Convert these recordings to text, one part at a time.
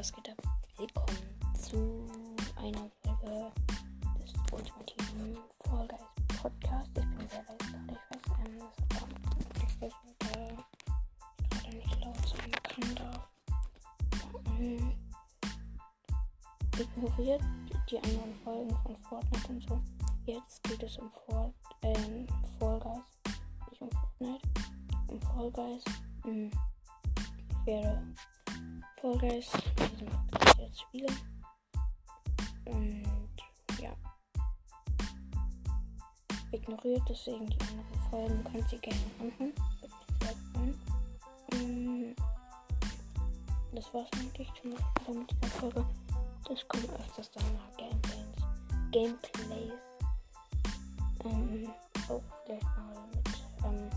was geht ab? Willkommen zu einer Folge des ultimativen Fall Guys Podcast. Ich bin sehr leise gerade, ich weiß, ähm, das kommt. Ich weiß ich gerade nicht laut sein kann, darf. Ähm, ignoriert die anderen Folgen von Fortnite und so. Jetzt geht es um Fort, ähm, Fall Guys. Nicht um Fortnite, um Fall Guys. Hm. Ich werde Fall Guys Podcast jetzt spielen. Und ja. Ignoriert deswegen die anderen Folgen, könnt ihr gerne anhören. Würde mich sehr Das war's eigentlich schon wieder mit dieser Folge. Das kommen öfters dann mal Gameplays. Gameplays. Ähm, auch vielleicht mal mit ähm,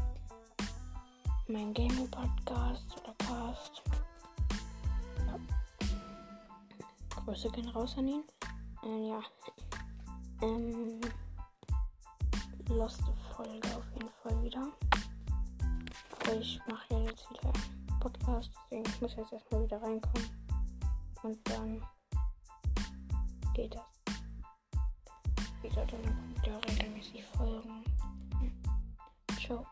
meinem Gaming Podcast oder Cast. Grüße gehen raus an ihn. Ähm, ja. Ähm, loste Folge auf jeden Fall wieder. Aber ich mache ja jetzt wieder Podcast, deswegen ich muss jetzt erstmal wieder reinkommen. Und dann geht das. Wieder dann wieder regelmäßig folgen. Ciao.